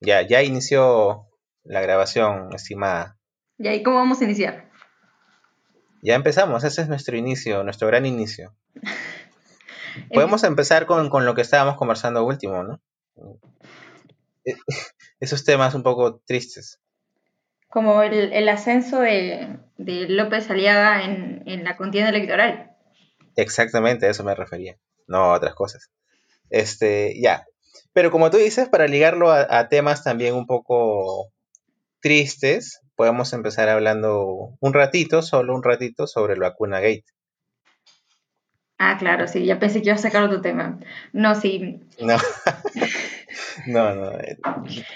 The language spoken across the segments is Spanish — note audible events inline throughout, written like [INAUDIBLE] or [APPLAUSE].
Ya, ya inició la grabación, estimada. ¿Y ahí cómo vamos a iniciar? Ya empezamos, ese es nuestro inicio, nuestro gran inicio. [LAUGHS] Podemos empezar con, lo que estábamos conversando último, ¿no? Eh, [LAUGHS] esos temas un poco tristes. Como el, ascenso de, López Aliaga en, en la contienda electoral. Exactamente, a eso me refería, no a otras cosas. Este, ya, pero como tú dices, para ligarlo a, temas también un poco tristes, podemos empezar hablando un ratito, solo un ratito, sobre el vacuna gate. Ah, claro, sí, ya pensé que iba a sacar otro tema. No, sí. [LAUGHS] No. no, no.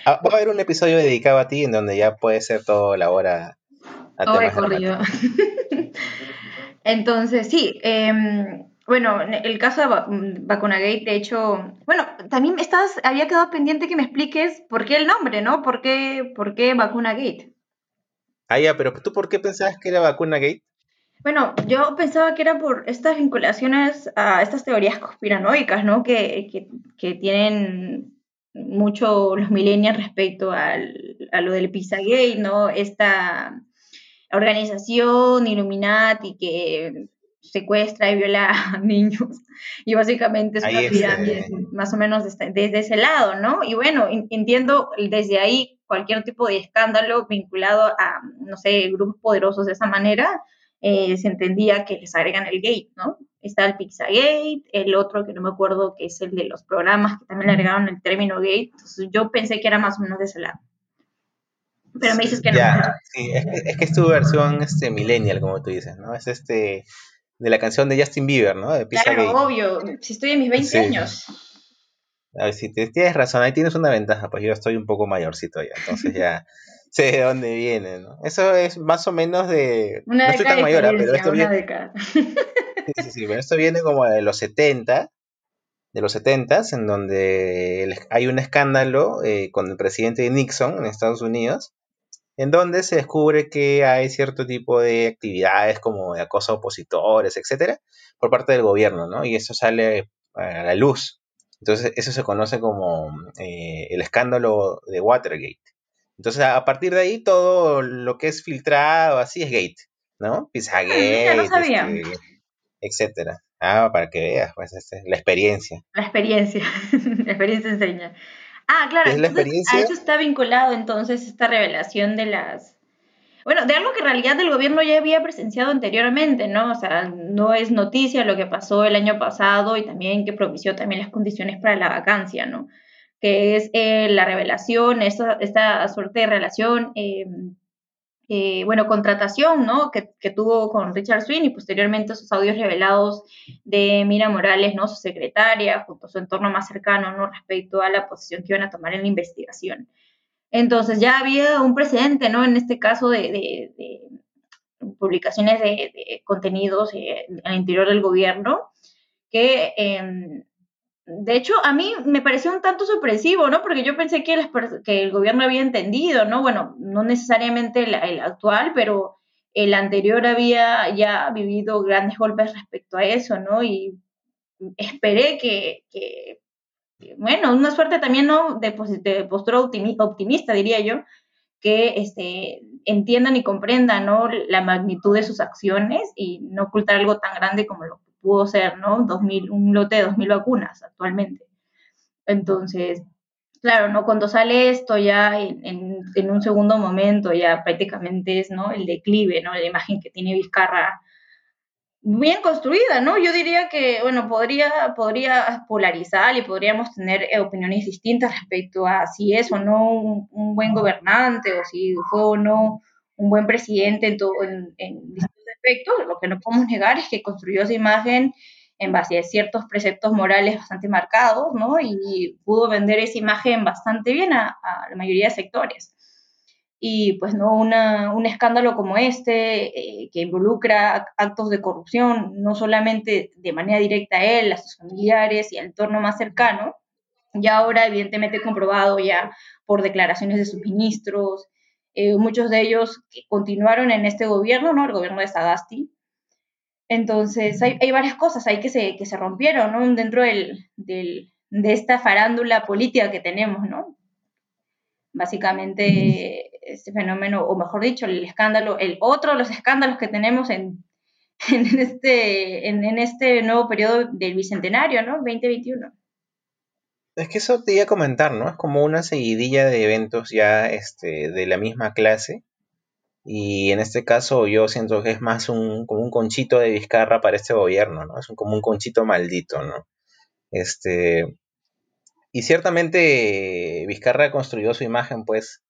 Ah, va a haber un episodio dedicado a ti en donde ya puede ser toda la hora a oh, corrido. [LAUGHS] Entonces, sí, eh, bueno, el caso de Vacunagate, de hecho, bueno, también estás, había quedado pendiente que me expliques por qué el nombre, ¿no? ¿Por qué, por qué Vacunagate? Ah, ya, pero ¿tú por qué pensabas que era Vacunagate? Bueno, yo pensaba que era por estas vinculaciones a estas teorías conspiranoicas, ¿no? Que, que, tienen mucho los millennials respecto al, a lo del Pizzagate, ¿no? Esta organización Illuminati que secuestra y viola [LAUGHS] a niños. Y básicamente es una pirámide más o menos desde, ese lado, ¿no? Y bueno, entiendo desde ahí cualquier tipo de escándalo vinculado a, no sé, grupos poderosos de esa manera, eh, se entendía que les agregan el gate, ¿no? Está el Pizzagate, el otro que no me acuerdo que es el de los programas, que también le agregaron el término gate. Entonces yo pensé que era más o menos de ese lado. Pero me dices que no. Sí, es que, es que es tu versión este, millennial, como tú dices, ¿no? Es este de la canción de Justin Bieber, ¿no? De claro, obvio, si estoy en mis 20 años. A ver, si tienes razón, ahí tienes una ventaja, pues yo estoy un poco mayorcito ya, entonces ya [LAUGHS] sé de dónde viene, ¿no? Eso es más o menos de... Una no estoy tan mayor, pero esto viene... [LAUGHS] sí, sí, sí, pero esto viene como de los 70, de los 70, en donde hay un escándalo eh, con el presidente Nixon en Estados Unidos, en donde se descubre que hay cierto tipo de actividades como de acoso a opositores, etcétera, por parte del gobierno, ¿no? Y eso sale a la luz. Entonces, eso se conoce como eh, el escándalo de Watergate. Entonces, a partir de ahí, todo lo que es filtrado, así es gate, ¿no? Pizzagate, ah, no sabía. Este, etcétera. Ah, para que veas, pues, este, la experiencia. La experiencia, [LAUGHS] la experiencia enseña. Ah, claro, a eso está vinculado entonces esta revelación de las... Bueno, de algo que en realidad el gobierno ya había presenciado anteriormente, ¿no? O sea, no es noticia lo que pasó el año pasado y también que propició también las condiciones para la vacancia, ¿no? Que es eh, la revelación, esta, esta suerte de relación eh, eh, bueno, contratación, ¿no? Que, tuvo con Richard Swin y posteriormente sus audios revelados de Mira Morales, ¿no? Su secretaria, junto a su entorno más cercano, ¿no? Respecto a la posición que iban a tomar en la investigación. Entonces ya había un precedente, ¿no? En este caso de, publicaciones de, contenidos eh, al interior del gobierno que em, de hecho, a mí me pareció un tanto sorpresivo, ¿no? Porque yo pensé que, que el gobierno había entendido, ¿no? Bueno, no necesariamente el, actual, pero el anterior había ya vivido grandes golpes respecto a eso, ¿no? Y esperé que, bueno, una suerte también, ¿no? De, de postura optimista, diría yo, que este, entiendan y comprendan, ¿no? La magnitud de sus acciones y no ocultar algo tan grande como lo pudo ser, ¿no? 2000, un lote de 2.000 vacunas actualmente. Entonces, claro, ¿no? Cuando sale esto ya en, en, un segundo momento, ya prácticamente es, ¿no? El declive, ¿no? La imagen que tiene Vizcarra bien construida, ¿no? Yo diría que, bueno, podría, podría polarizar y podríamos tener eh, opiniones distintas respecto a si es o no un, buen gobernante o si fue o no un buen presidente en, todo, en, en lo que no podemos negar es que construyó esa imagen en base a ciertos preceptos morales bastante marcados, ¿no? Y pudo vender esa imagen bastante bien a, la mayoría de sectores. Y pues no un escándalo como este, eh, que involucra actos de corrupción, no solamente de manera directa a él, a sus familiares y al entorno más cercano, ya ahora evidentemente comprobado ya por declaraciones de sus ministros, eh, muchos de ellos continuaron en este gobierno, ¿no? El gobierno de Sagasti. Entonces, hay, varias cosas ahí que se, que se rompieron, ¿no? Dentro del, de esta farándula política que tenemos, ¿no? básicamente este fenómeno, o mejor dicho, el escándalo, el otro de los escándalos que tenemos en, [LAUGHS] en este, en, este nuevo periodo del Bicentenario, ¿no? 2021. Es que eso te iba a comentar, ¿no? Es como una seguidilla de eventos ya este, de la misma clase. Y en este caso yo siento que es más un, como un conchito de Vizcarra para este gobierno, ¿no? Es como un conchito maldito, ¿no? Este, y ciertamente Vizcarra construyó su imagen, pues,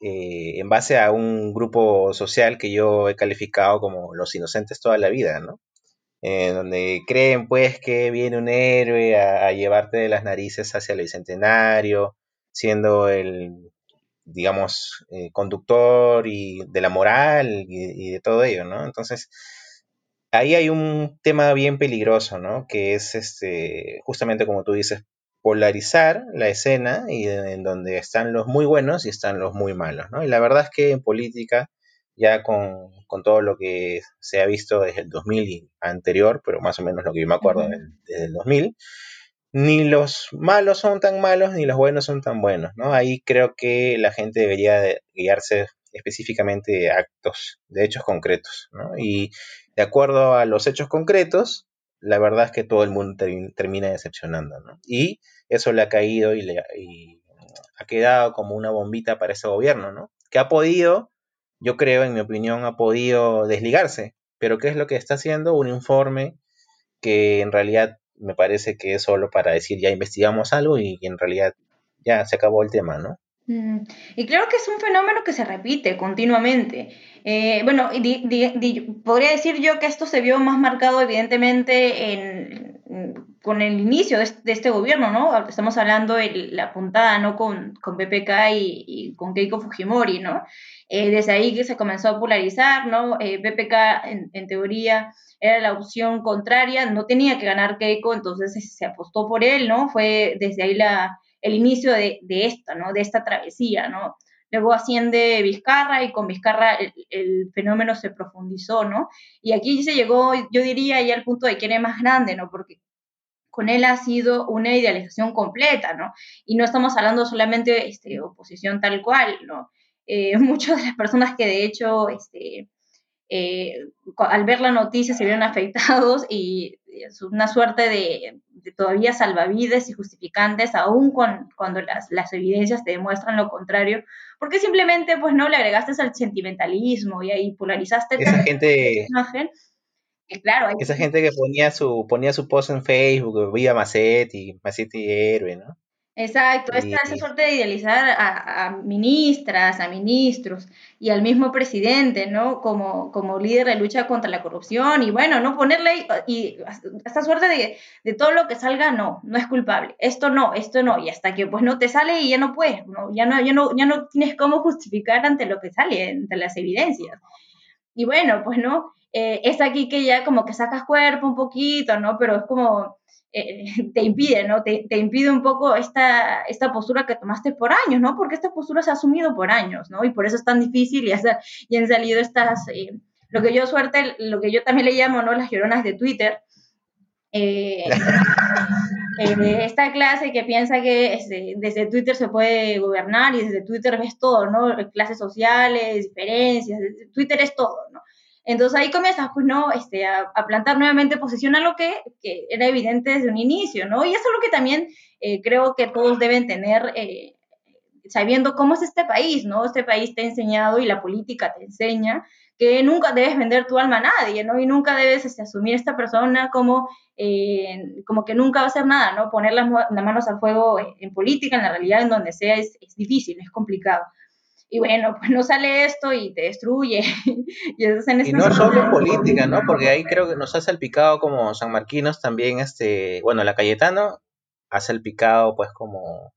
eh, en base a un grupo social que yo he calificado como los inocentes toda la vida, ¿no? Eh, donde creen pues que viene un héroe a, llevarte de las narices hacia el bicentenario, siendo el, digamos, eh, conductor y de la moral y, de todo ello, ¿no? Entonces, ahí hay un tema bien peligroso, ¿no? Que es este, justamente como tú dices, polarizar la escena y en donde están los muy buenos y están los muy malos, ¿no? Y la verdad es que en política ya con, todo lo que se ha visto desde el 2000 y anterior, pero más o menos lo que yo me acuerdo desde el 2000, ni los malos son tan malos ni los buenos son tan buenos, ¿no? Ahí creo que la gente debería guiarse específicamente de actos, de hechos concretos, ¿no? Y de acuerdo a los hechos concretos, la verdad es que todo el mundo termina decepcionando, ¿no? Y eso le ha caído y, le, y ha quedado como una bombita para ese gobierno, ¿no? Que ha podido yo creo, en mi opinión, ha podido desligarse. Pero ¿qué es lo que está haciendo? Un informe que en realidad me parece que es solo para decir ya investigamos algo y en realidad ya se acabó el tema, ¿no? Y creo que es un fenómeno que se repite continuamente. Eh, bueno, podría decir yo que esto se vio más marcado evidentemente en, con el inicio de este, gobierno, ¿no? Estamos hablando de la puntada, ¿no? Con, con PPK y, con Keiko Fujimori, ¿no? Eh, desde ahí que se comenzó a polarizar, ¿no? Eh, PPK en, teoría era la opción contraria, no tenía que ganar Keiko, entonces se apostó por él, ¿no? Fue desde ahí la, el inicio de, de esta, ¿no? De esta travesía, ¿no? Luego asciende Vizcarra y con Vizcarra el, fenómeno se profundizó, ¿no? Y aquí se llegó, yo diría, ya al punto de que era más grande, ¿no? Porque con él ha sido una idealización completa, ¿no? Y no estamos hablando solamente de este, oposición tal cual, ¿no? Eh, [LAUGHS] muchas de las personas que de hecho este, eh, al ver la noticia se vieron afectados y es una suerte de, todavía salvavidas y justificantes, aún cuando las, las, evidencias te demuestran lo contrario, porque simplemente pues no le agregaste al sentimentalismo y ahí polarizaste esa gente imagen. Claro, esa gente que ponía su ponía su post en Facebook, veía Macetti, Macetti héroe, ¿no? Exacto, esta, esa suerte de idealizar a, ministras, a ministros y al mismo presidente, ¿no? Como, como líder de lucha contra la corrupción y bueno, no ponerle y esta suerte de, de, todo lo que salga, no, no es culpable, esto no, esto no, y hasta que pues no te sale y ya no puedes, ¿no? Ya, no, ya, no, ya no tienes cómo justificar ante lo que sale, ante las evidencias. Y bueno, pues no, eh, es aquí que ya como que sacas cuerpo un poquito, ¿no? Pero es como eh, [LAUGHS] te impide, ¿no? Te, impide un poco esta, esta postura que tomaste por años, ¿no? Porque esta postura se ha asumido por años, ¿no? Y por eso es tan difícil y, y han salido estas, eh, lo que yo suerte, lo que yo también le llamo, ¿no? Las lloronas de Twitter. Eh, [LAUGHS] esta clase que piensa que este, desde Twitter se puede gobernar y desde Twitter ves todo, ¿no? Clases sociales, diferencias, Twitter es todo, ¿no? Entonces ahí comienzas, pues, ¿no? Este, a, plantar nuevamente posición a lo que, que, era evidente desde un inicio, ¿no? Y eso es lo que también eh, creo que todos deben tener, eh, sabiendo cómo es este país, ¿no? Este país te ha enseñado y la política te enseña que nunca debes vender tu alma a nadie, ¿no? Y nunca debes este, asumir a esta persona como, eh, como que nunca va a hacer nada, ¿no? Poner las, manos al fuego en política, en la realidad, en donde sea, es, es difícil, es complicado y bueno, pues no sale esto y te destruye. [LAUGHS] y, y no solo política, ¿no? Porque ahí creo que nos ha salpicado como San Marquinos también, este, bueno, la Cayetano ha salpicado pues como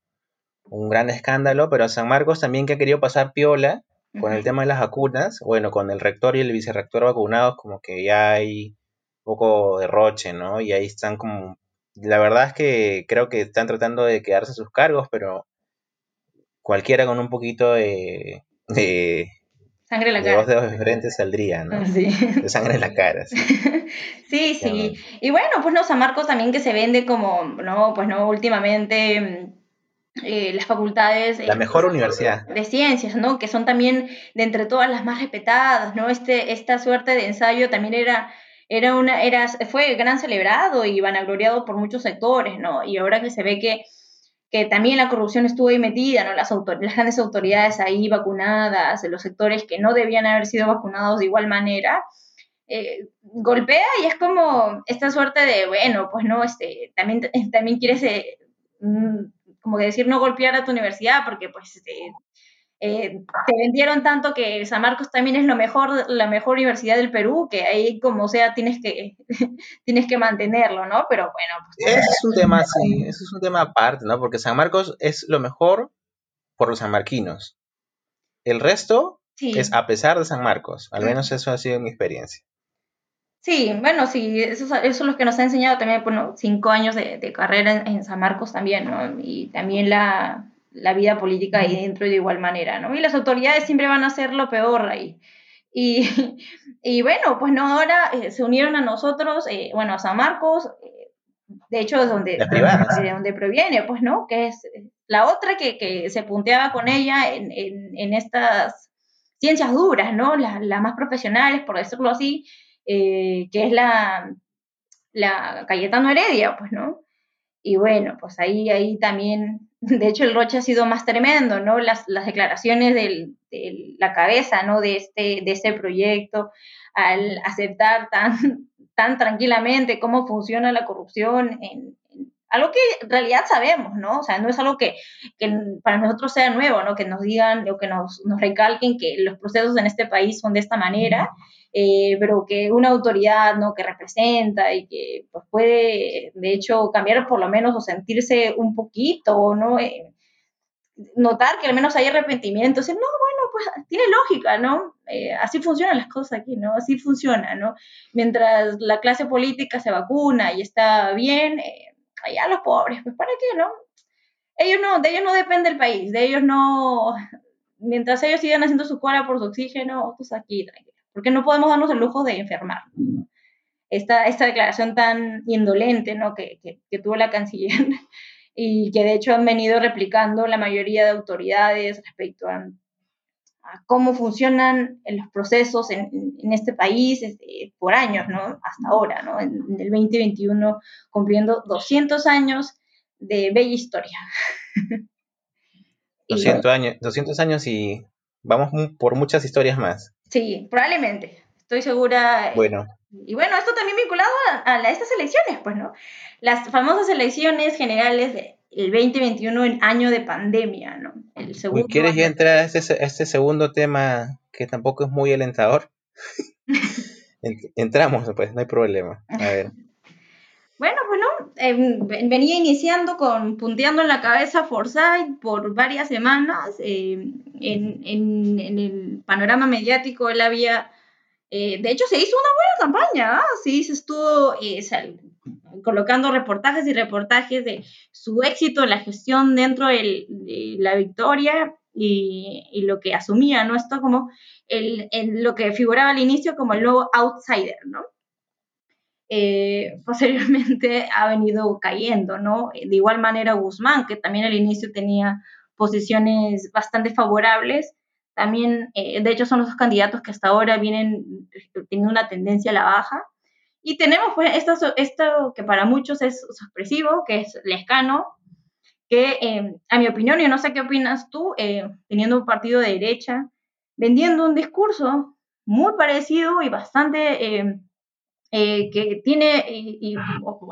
un gran escándalo, pero San Marcos también que ha querido pasar piola con el tema de las vacunas, bueno, con el rector y el vicerrector vacunados como que ya hay un poco de roche, ¿no? Y ahí están como, la verdad es que creo que están tratando de quedarse sus cargos, pero cualquiera con un poquito de, sangre en la cara. Dos dedos de frente saldría, ¿no? Sí. De sangre en la cara. Sí, [LAUGHS] sí. sí. Y bueno, pues no, San Marcos también que se vende como, no, pues no, últimamente eh, las facultades... La mejor universidad. De ciencias, ¿no? Que son también de entre todas las más respetadas, ¿no? Este, esta suerte de ensayo también era, era una, era, fue gran celebrado y vanagloriado por muchos sectores, ¿no? Y ahora que se ve que, que también la corrupción estuvo ahí metida, ¿no? Las, las grandes autoridades ahí vacunadas, los sectores que no debían haber sido vacunados de igual manera, eh, golpea y es como esta suerte de, bueno, pues no, este, también, también quieres... Eh, mm, como que decir no golpear a tu universidad, porque pues este, eh, te vendieron tanto que San Marcos también es lo mejor, la mejor universidad del Perú, que ahí como sea tienes que, [LAUGHS] tienes que mantenerlo, ¿no? Pero bueno. Pues, es un tema, sí, eso es un tema aparte, ¿no? Porque San Marcos es lo mejor por los sanmarquinos. El resto es a pesar de San Marcos, al menos eso ha sido mi experiencia. Sí, bueno, sí, eso, es lo que nos ha enseñado también, bueno, cinco años de, carrera en, San Marcos también, ¿no? Y también la, vida política ahí dentro de igual manera, ¿no? Y las autoridades siempre van a hacer lo peor ahí. Y, [LAUGHS] y bueno, pues no, ahora eh, se unieron a nosotros, eh, bueno, a San Marcos, eh, de hecho, es donde, de donde proviene, pues, ¿no? Que es la otra que, que se punteaba con ella en, en, en estas ciencias duras, ¿no? Las, las más profesionales, por decirlo así, eh, que es la, la Cayetano Heredia, pues, ¿no? Y bueno, pues ahí, ahí también, [LAUGHS] de hecho el Roche ha sido más tremendo, ¿no? Las, las declaraciones de la cabeza, ¿no? De este, de este proyecto, al aceptar tan, [LAUGHS] tan tranquilamente cómo funciona la corrupción en, algo que en realidad sabemos, ¿no? O sea, no es algo que, que, para nosotros sea nuevo, ¿no? Que nos digan o que nos, nos recalquen que los procesos en este país son de esta manera eh, pero que una autoridad ¿no? que representa y que pues, puede, de hecho, cambiar por lo menos o sentirse un poquito, ¿no? Eh, notar que al menos hay arrepentimiento, decir, no, bueno, pues tiene lógica, ¿no? Eh, así funcionan las cosas aquí, ¿no? Así funciona, ¿no? Mientras la clase política se vacuna y está bien, allá los pobres, pues ¿para qué, no? Ellos no, de ellos no depende el país, de ellos no, mientras ellos sigan haciendo su cola por su oxígeno, pues aquí, tranquilo porque no podemos darnos el lujo de enfermar. Esta, esta declaración tan indolente ¿no? que, que, tuvo la canciller [LAUGHS] y que de hecho han venido replicando la mayoría de autoridades respecto a, cómo funcionan los procesos en, este país este, por años, ¿no? hasta ahora, ¿no? en, en el 2021, cumpliendo 200 años de bella historia. [LAUGHS] 200 años, 200 años y vamos por muchas historias más. Sí, probablemente. Estoy segura. Bueno. Y bueno, esto también vinculado a, estas elecciones, pues, ¿no? Las famosas elecciones generales del 2021 en año de pandemia, ¿no? El segundo ¿Quieres ya entrar a este, este, segundo tema que tampoco es muy alentador? [LAUGHS] Entramos, pues, no hay problema. A ver. [LAUGHS] Em, venía iniciando con punteando en la cabeza Forsyth por varias semanas. Em, en, en, el panorama mediático él había, eh, de hecho se hizo una buena campaña, ¿ah? sí, se estuvo eh, colocando reportajes y reportajes de su éxito en la gestión dentro de la victoria y, y, lo que asumía, ¿no? Esto como el, lo que figuraba al inicio como el nuevo outsider, ¿no? Eh, [LAUGHS] posteriormente ha venido cayendo, ¿no? De igual manera Guzmán, que también al inicio tenía posiciones bastante favorables, también, eh, de hecho, son los dos candidatos que hasta ahora vienen teniendo una tendencia a la baja. Y tenemos pues esto, que para muchos es sorpresivo, que es Lescano, que eh, a mi opinión, y no sé qué opinas tú, teniendo un partido de derecha, vendiendo un discurso muy parecido y bastante eh, que tiene, y,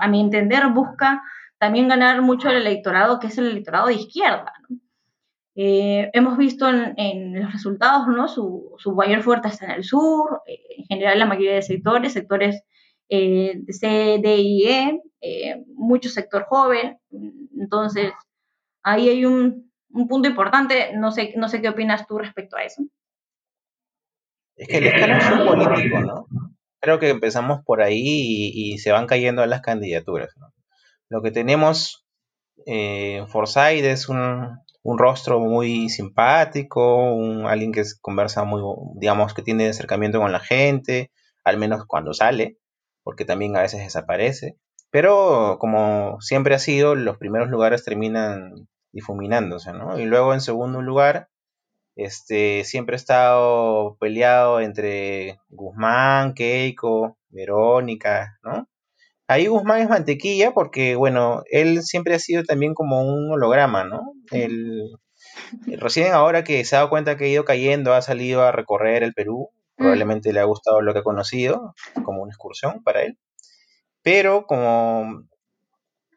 a mi entender, busca también ganar mucho el electorado, que es el electorado de izquierda. Eh, hemos visto en, los resultados, ¿no? Su, su, mayor fuerza está en el sur, eh, en general la mayoría de sectores, sectores de C, D y E, mucho sector joven, entonces ahí hay un, un, punto importante, no sé, no sé qué opinas tú respecto a eso. Es que el escalón es un político, ¿no? Creo que empezamos por ahí y, se van cayendo las candidaturas. Lo que tenemos eh, Forsyth es un, rostro muy simpático, un, alguien que conversa muy, digamos, que tiene acercamiento con la gente, al menos cuando sale, porque también a veces desaparece. Pero como siempre ha sido, los primeros lugares terminan difuminándose, ¿no? Y luego en segundo lugar, este, siempre ha estado peleado entre Guzmán, Keiko, Verónica, ¿no? Ahí Guzmán es mantequilla porque, bueno, él siempre ha sido también como un holograma, ¿no? Él, recién ahora que se ha dado cuenta que ha ido cayendo, ha salido a recorrer el Perú, mm. probablemente le ha gustado lo que ha conocido, como una excursión para él. Pero como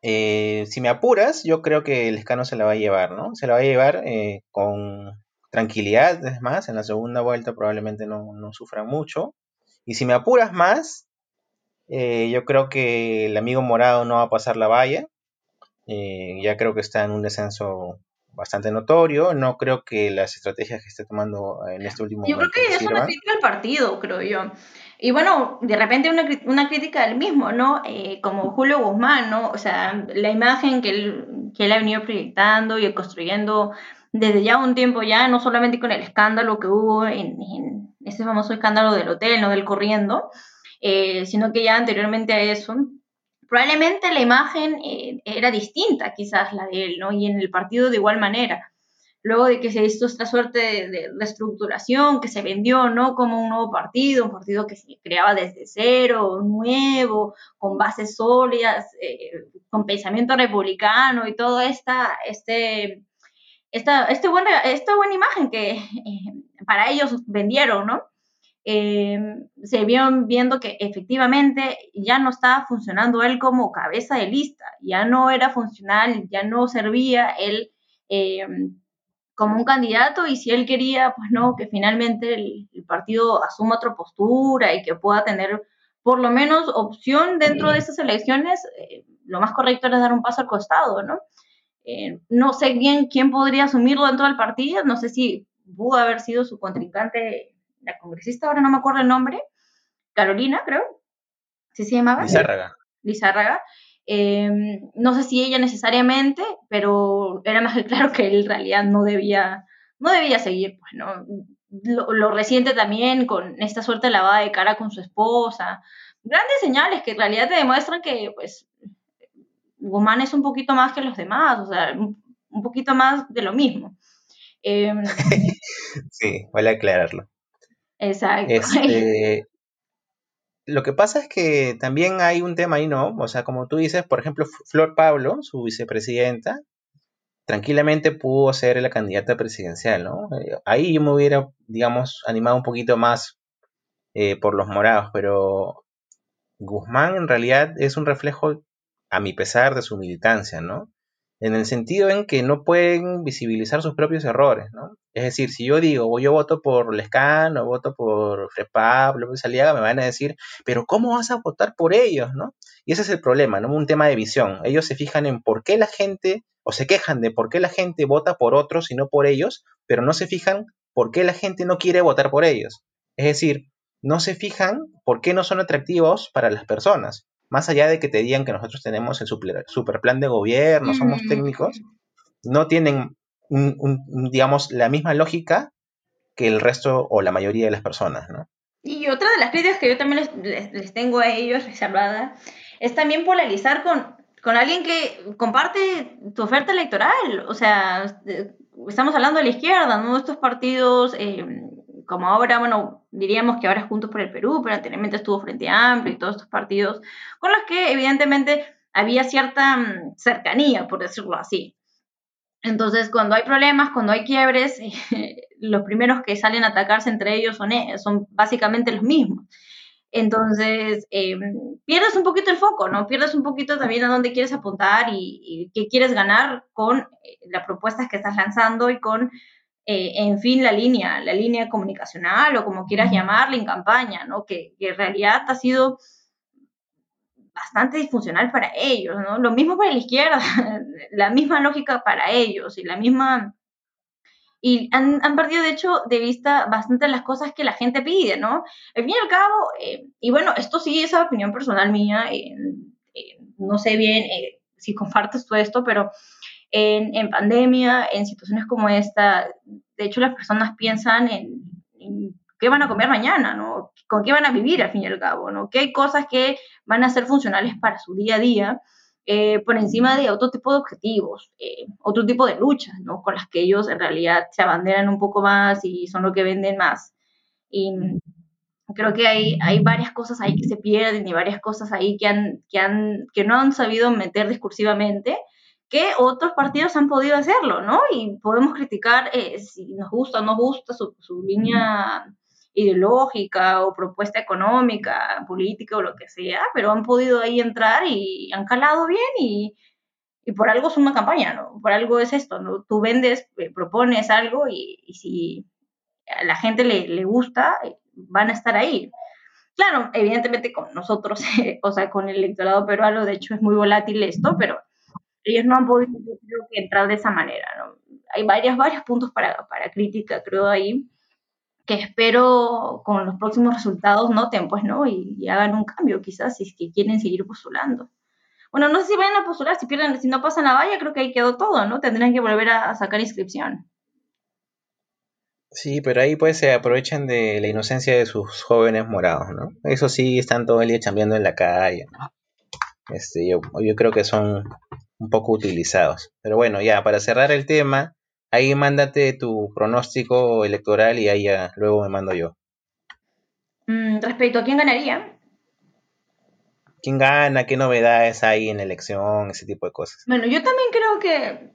eh, si me apuras, yo creo que el escano se la va a llevar, ¿no? Se la va a llevar eh, con tranquilidad, es más, en la segunda vuelta probablemente no, no sufra mucho. Y si me apuras más, eh, yo creo que el amigo morado no va a pasar la valla. ya creo que está en un descenso bastante notorio. No creo que las estrategias que esté tomando en este último Yo creo que es una crítica al partido, creo yo. Y bueno, de repente una, una crítica del mismo, ¿no? Eh, como Julio Guzmán, ¿no? O sea, la imagen que él, que él ha venido proyectando y construyendo desde ya un tiempo ya, no solamente con el escándalo que hubo en, ese famoso escándalo del hotel, ¿no? Del corriendo, eh, sino que ya anteriormente a eso, probablemente la imagen eh, era distinta quizás la de él, ¿no? Y en el partido de igual manera luego de que se hizo esta suerte de, reestructuración, que se vendió, ¿no? Como un nuevo partido, un partido que se creaba desde cero, nuevo, con bases sólidas, eh, con pensamiento republicano y todo esta, este, esta, este buena, esta buena imagen que eh, para ellos vendieron, ¿no? Eh, se vieron viendo que efectivamente ya no estaba funcionando él como cabeza de lista, ya no era funcional, ya no servía él como un candidato y si él quería, pues no, que finalmente el, partido asuma otra postura y que pueda tener por lo menos opción dentro de esas elecciones, eh, lo más correcto era dar un paso al costado, ¿no? Eh, no sé bien quién podría asumirlo dentro del partido, no sé si pudo haber sido su contrincante, la congresista, ahora no me acuerdo el nombre, Carolina, creo, ¿sí se llamaba? Lizárraga. Lizárraga, Em, no sé si ella necesariamente, pero era más que claro que él en realidad no debía, no debía seguir, pues, ¿no? Lo, reciente también con esta suerte lavada de cara con su esposa. Grandes señales que en realidad te demuestran que, pues, Guzmán es un poquito más que los demás, o sea, un, poquito más de lo mismo. Em, [LAUGHS] sí, vale aclararlo. Exacto. Este, [LAUGHS] lo que pasa es que también hay un tema ahí, ¿no? O sea, como tú dices, por ejemplo, Flor Pablo, su vicepresidenta, tranquilamente pudo ser la candidata presidencial, ¿no? Eh, ahí yo me hubiera, digamos, animado un poquito más eh, por los morados, pero Guzmán en realidad es un reflejo, a mi pesar, de su militancia, ¿no? en el sentido en que no pueden visibilizar sus propios errores, ¿no? Es decir, si yo digo, yo voto por Lescan o voto por Frepap, López Aliaga, me van a decir, pero ¿cómo vas a votar por ellos, no? Y ese es el problema, ¿no? Un tema de visión. Ellos se fijan en por qué la gente, o se quejan de por qué la gente vota por otros y no por ellos, pero no se fijan por qué la gente no quiere votar por ellos. Es decir, no se fijan por qué no son atractivos para las personas más allá de que te digan que nosotros tenemos el super, plan de gobierno, somos técnicos, no tienen, digamos, la misma lógica que el resto o la mayoría de las personas, ¿no? Y otra de las críticas que yo también les, tengo a ellos reservada es también polarizar con, con alguien que comparte tu oferta electoral. O sea, estamos hablando de la izquierda, ¿no? Estos partidos eh, como ahora, bueno, diríamos que ahora es Juntos por el Perú, pero anteriormente estuvo Frente Amplio y todos estos partidos con los que evidentemente había cierta mm, cercanía, por decirlo así. Entonces, cuando hay problemas, cuando hay quiebres, [LAUGHS] los primeros que salen a atacarse entre ellos son, eh, son básicamente los mismos. Entonces, em, pierdes un poquito el foco, ¿no? Pierdes un poquito también a dónde quieres apuntar y, y qué quieres ganar con eh, las propuestas que estás lanzando y con eh, en fin, la línea, la línea comunicacional o como quieras llamarla en campaña, ¿no? Que, en realidad ha sido bastante disfuncional para ellos, ¿no? Lo mismo para la izquierda, [LAUGHS] la misma lógica para ellos y la misma... Y han, perdido, de hecho, de vista bastante las cosas que la gente pide, ¿no? Al fin y al cabo, eh, y bueno, esto sí es opinión personal mía, no sé bien eh, si compartes todo esto, pero en, pandemia, en situaciones como esta, de hecho las personas piensan en, qué van a comer mañana, ¿no? Con qué van a vivir al fin y al cabo, ¿no? ¿Qué hay cosas que van a ser funcionales para su día a día? eh, por encima de otro tipo de objetivos, eh, otro tipo de luchas, ¿no? Con las que ellos en realidad se abanderan un poco más y son lo que venden más. Y creo que hay, hay varias cosas ahí que se pierden y varias cosas ahí que, han, que, han, que no han sabido meter discursivamente que otros partidos han podido hacerlo, ¿no? Y podemos criticar eh, si nos gusta o no gusta su, línea ideológica o propuesta económica, política o lo que sea, pero han podido ahí entrar y han calado bien y, y por algo es una campaña, ¿no? Por algo es esto, ¿no? Tú vendes, eh, propones algo y, si a la gente le, le, gusta, eh, van a estar ahí. Claro, evidentemente con nosotros, [LAUGHS] o sea, con el electorado peruano, de hecho es muy volátil esto, pero ellos no han podido, entrar de esa manera, ¿no? Hay varios, varios puntos para, para crítica, creo, ahí, que espero con los próximos resultados noten, pues, ¿no? Y, hagan un cambio, quizás, si quieren seguir postulando. Bueno, no sé si vayan a postular, si pierden, si no pasan la valla, creo que ahí quedó todo, ¿no? Tendrían que volver a, sacar inscripción. Sí, pero ahí pues se aprovechan de la inocencia de sus jóvenes morados, ¿no? Eso sí, están todo el día chambeando en la calle. Este, yo, yo creo que son un poco utilizados. Pero bueno, ya, para cerrar el tema, Ahí mándate tu pronóstico electoral y ahí ya luego me mando yo. Mm, respecto a quién ganaría. ¿Quién gana? ¿Qué novedades hay en la elección? Ese tipo de cosas. Bueno, yo también creo que,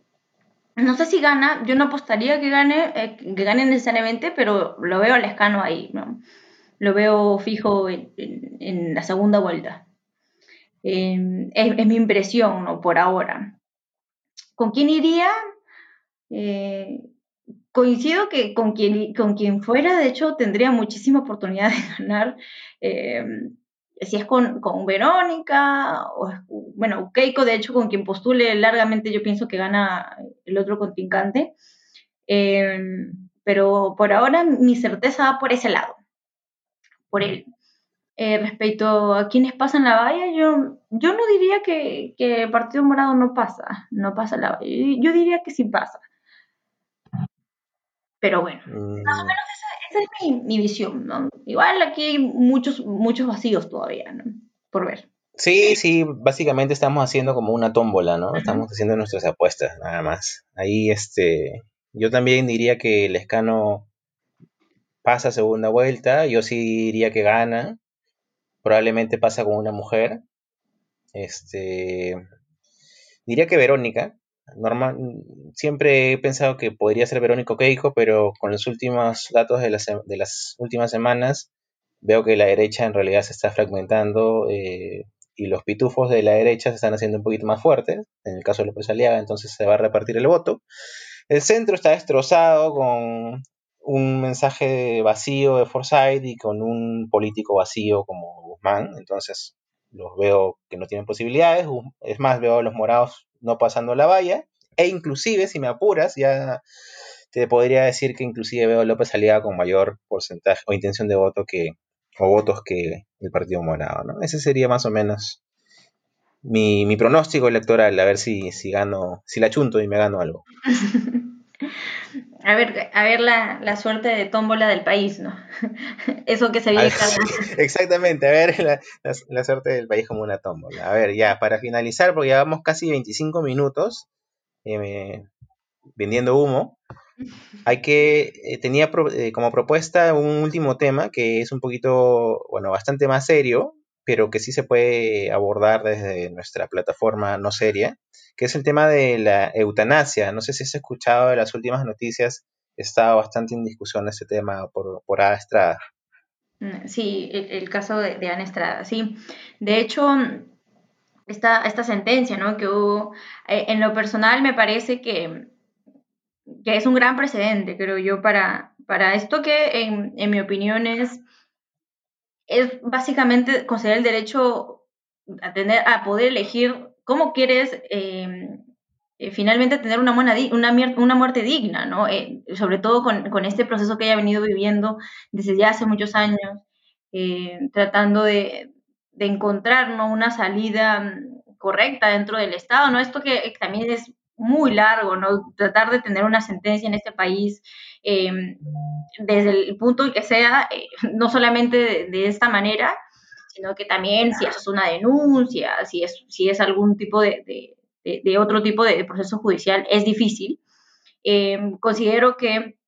no sé si gana, yo no apostaría que gane, eh, que gane necesariamente, pero lo veo al escano ahí, ¿no? Lo veo fijo en, la segunda vuelta. Em, es, mi impresión, ¿no? Por ahora. ¿Con quién iría? Eh, coincido que con quien, con quien fuera, de hecho, tendría muchísima oportunidad de [LAUGHS] ganar. Eh, si es con, Verónica, o bueno, Keiko, de hecho, con quien postule largamente, yo pienso que gana el otro contrincante. Eh, pero por ahora mi certeza va por ese lado, por él. Respecto a quienes pasan la valla, yo, yo no diría que, que, el Partido Morado no pasa, no pasa la valla. Yo diría que sí pasa. Pero bueno, más o mm. menos esa, es mi, visión, ¿no? Igual aquí hay muchos, muchos vacíos todavía, ¿no? Por ver. Sí, sí, básicamente estamos haciendo como una tómbola, ¿no? Estamos haciendo nuestras apuestas, nada más. Ahí, este, yo también diría que el escano pasa segunda vuelta, yo sí diría que gana, probablemente pasa con una mujer, este, diría que Verónica, normal, siempre he pensado que podría ser Verónico Keiko, pero con los últimos datos de las, de las últimas semanas veo que la derecha en realidad se está fragmentando eh, y los pitufos de la derecha se están haciendo un poquito más fuertes. En el caso de López Aliaga, entonces se va a repartir el voto. El centro está destrozado con un mensaje vacío de Forsyth y con un político vacío como Guzmán. Entonces los veo que no tienen posibilidades. Es más, veo a los morados no pasando la valla. E inclusive, si me apuras, ya te podría decir que inclusive veo a López Aliaga con mayor porcentaje o intención de voto que, o votos que el Partido Morado, ¿no? Ese sería más o menos mi, mi pronóstico electoral, a ver si, si gano, si la chunto y me gano algo. [LAUGHS] [LAUGHS] A ver, a ver la, la, suerte de tómbola del país, ¿no? [LAUGHS] Eso que se viene cada [LAUGHS] Exactamente, a ver la, la, suerte del país como una tómbola. A ver, ya, para finalizar, porque llevamos casi 25 minutos eh, vendiendo humo, hay que, eh, tenía eh, como propuesta un último tema que es un poquito, bueno, bastante más serio, pero que sí se puede abordar desde nuestra plataforma no seria, que es el tema de la eutanasia. No sé si has escuchado de las últimas noticias, está bastante en discusión ese tema por, por Ana Estrada. Mm, sí, el, caso de, de, Ana Estrada, sí. De hecho, esta, esta sentencia, ¿no? Que hubo, eh, en lo personal me parece que, que, es un gran precedente, creo yo, para, para esto que en, en mi opinión es, es básicamente conceder el derecho a, tener, a poder elegir cómo quieres eh, eh, finalmente tener una, buena, una, una muerte digna, ¿no? Eh, sobre todo con, con, este proceso que ella ha venido viviendo desde ya hace muchos años, tratando de, de encontrar ¿no? una salida mm, correcta dentro del Estado, ¿no? Esto que también es muy largo, ¿no? Tratar de tener una sentencia en este país desde el punto que sea, no solamente de, de esta manera, sino que también si es una denuncia, si es, si es algún tipo de, de, otro tipo de proceso judicial, es difícil. Eh, considero que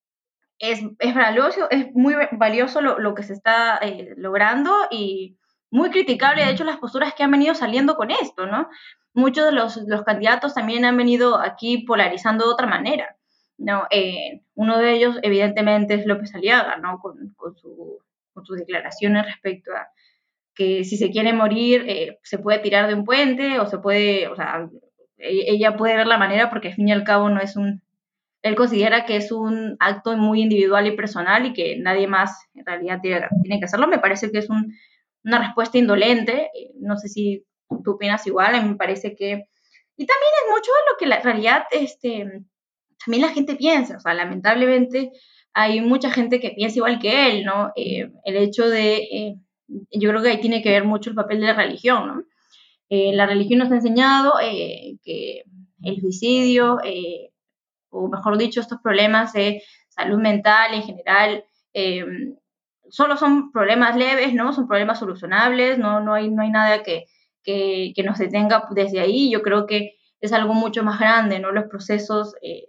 es, es, valioso, es muy valioso lo, lo que se está eh, logrando y muy criticable, de hecho, las posturas que han venido saliendo con esto, ¿no? Muchos de los, los candidatos también han venido aquí polarizando de otra manera, ¿no? Eh, uno de ellos, evidentemente, es López Aliaga, ¿no? Con, con, su, con sus declaraciones respecto a que si se quiere morir, eh, se puede tirar de un puente o se puede, o sea, e-, ella puede ver la manera porque al fin y al cabo no es un, él considera que es un acto muy individual y personal y que nadie más en realidad tiene, que hacerlo. Me parece que es un, una respuesta indolente. Eh, no sé si tú opinas igual, a me parece que... Y también es mucho de lo que la realidad, este, también la gente piensa, o sea, lamentablemente hay mucha gente que piensa igual que él, ¿no? Eh, el hecho de, eh, yo creo que ahí tiene que ver mucho el papel de la religión, ¿no? la religión nos ha enseñado que el suicidio, o mejor dicho, estos problemas de salud mental en general, solo son problemas leves, ¿no? Son problemas solucionables, no, no, hay, no hay nada que, que, que nos detenga desde ahí. Yo creo que es algo mucho más grande, ¿no? Los procesos eh,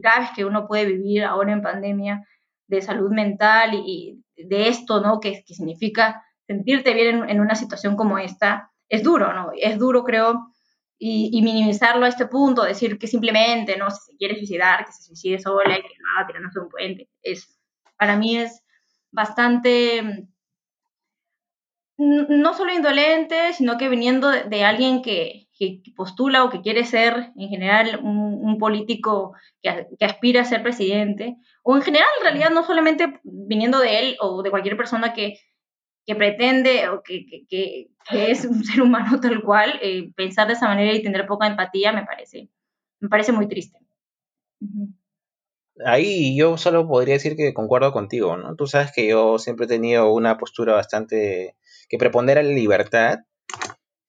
graves que uno puede vivir ahora en pandemia de salud mental y, de esto, ¿no? Que, que significa sentirte bien en, una situación como esta, es duro, ¿no? Es duro, creo, y, minimizarlo a este punto, decir que simplemente, ¿no? Si se quiere suicidar, que se suicide sola y que no va tirándose un puente, es, para mí es bastante, no solo indolente, sino que viniendo de, alguien que, postula o que quiere ser en general un, político que, aspira a ser presidente, o en general en realidad no solamente viniendo de él o de cualquier persona que, pretende o que, es un ser humano [LAUGHS] tal cual, eh, pensar de esa manera y tener poca empatía me parece, me parece muy triste ahí yo solo podría decir que concuerdo contigo, ¿no? Tú sabes que yo siempre he tenido una postura bastante que prepondera la libertad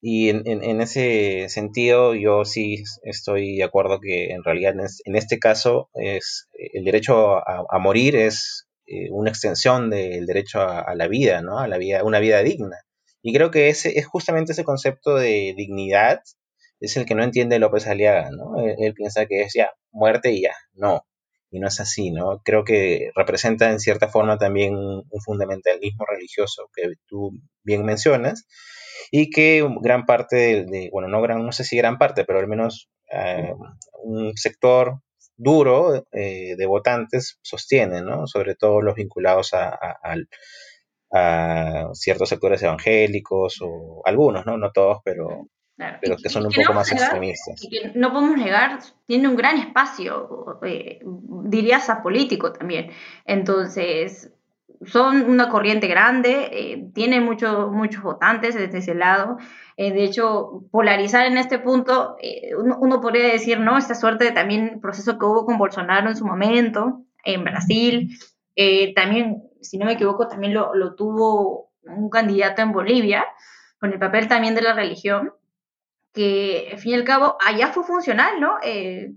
y en, ese sentido yo sí estoy de acuerdo que en realidad en, este caso es el derecho a, morir es eh, una extensión del derecho a, la vida, ¿no? A la vida, una vida digna. Y creo que ese es justamente ese concepto de dignidad es el que no entiende López Aliaga, ¿no? él piensa que es ya muerte y ya. No, y no es así, ¿no? Creo que representa en cierta forma también un fundamentalismo religioso que tú bien mencionas y que gran parte bueno, no gran, no sé si gran parte, pero al menos eh, un sector duro eh, de votantes sostiene, ¿no? Sobre todo los vinculados a, a, ciertos sectores evangélicos o algunos, ¿no? No todos, pero, pero que son un poco más extremistas. no podemos negar, tiene un gran espacio, eh, dirías, a político también. Entonces, son una corriente grande, eh, tiene muchos muchos votantes desde ese lado. Eh, de hecho, polarizar en este punto, eh, uno, podría decir, ¿no? Esta suerte de también proceso que hubo con Bolsonaro en su momento, en Brasil, también, si no me equivoco, también lo, lo tuvo un candidato en Bolivia, con el papel también de la religión que al fin y al cabo allá fue funcional, ¿no? Eh,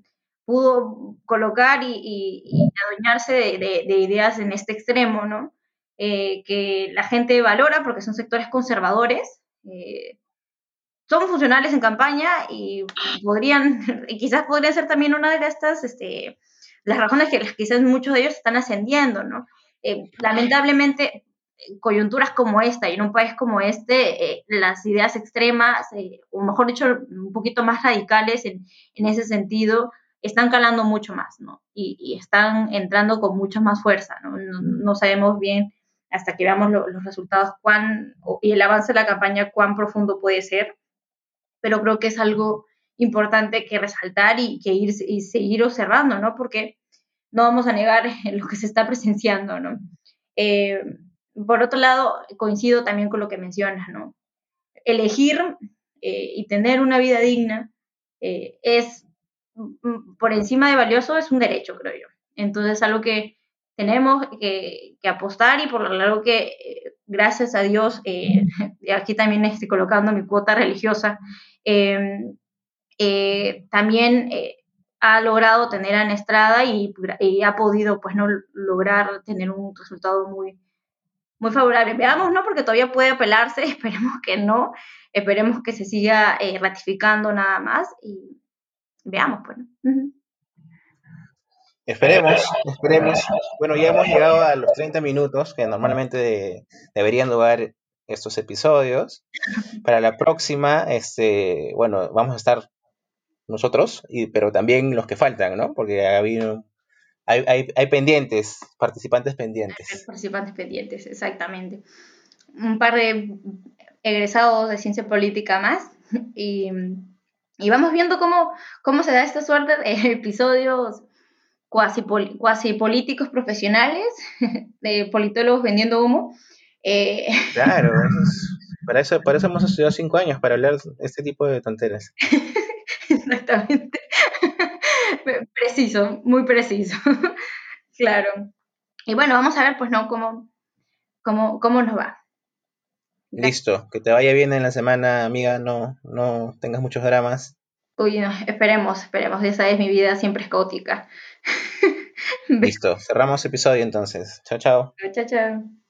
pudo colocar y, adueñarse de, ideas en este extremo, ¿no? Eh, que la gente valora porque son sectores conservadores, eh, son funcionales en campaña y podrían, [LAUGHS] y quizás podría ser también una de estas, este, las razones que quizás muchos de ellos están ascendiendo, ¿no? lamentablemente, coyunturas como esta y en un país como este, eh, las ideas extremas, eh, o mejor dicho, un poquito más radicales en, en, ese sentido, están calando mucho más, ¿no? Y, están entrando con mucha más fuerza, ¿no? No, sabemos bien hasta que veamos los resultados cuán, y el avance de la campaña, cuán profundo puede ser, pero creo que es algo importante que resaltar y que ir y seguir observando, ¿no? Porque no vamos a negar [LAUGHS] lo que se está presenciando, ¿no? Eh, por otro lado, coincido también con lo que mencionas, ¿no? Elegir eh, y tener una vida digna eh, es, mm, por encima de valioso, es un derecho, creo yo. Entonces, algo que tenemos que, apostar y por lo largo que, eh, gracias a Dios, [LAUGHS] aquí también estoy colocando mi cuota religiosa, em, también ha logrado tener a Estrada y, y, ha podido, pues, no lograr tener un resultado muy muy favorable. Veamos, ¿no? Porque todavía puede apelarse, [LAUGHS] esperemos que no, esperemos que se siga eh, ratificando nada más y veamos, pues. Esperemos, esperemos. Bueno, ya hemos llegado a los 30 minutos que normalmente deberían durar estos episodios. Para la próxima, este, bueno, vamos a estar nosotros, y, pero también los que faltan, ¿no? Porque ha habido hay, hay, hay pendientes, participantes pendientes. Participantes pendientes, exactamente. Un par de egresados de ciencia política más y, y vamos viendo cómo, cómo se da esta suerte de [LAUGHS] episodios cuasi, cuasi políticos profesionales, [LAUGHS] de politólogos vendiendo humo. Eh, [LAUGHS] claro, para, eso, para eso hemos estudiado cinco años, para hablar este tipo de tonteras. Exactamente. Preciso, muy preciso. [LAUGHS] claro. Y bueno, vamos a ver, pues, ¿no? Cómo, cómo, cómo nos va. Listo, que te vaya bien en la semana, amiga, no, no tengas muchos dramas. Uy, no, esperemos, esperemos, esa es mi vida siempre es caótica. [LAUGHS] Listo, cerramos episodio entonces. Chao, chao. Chao, chao.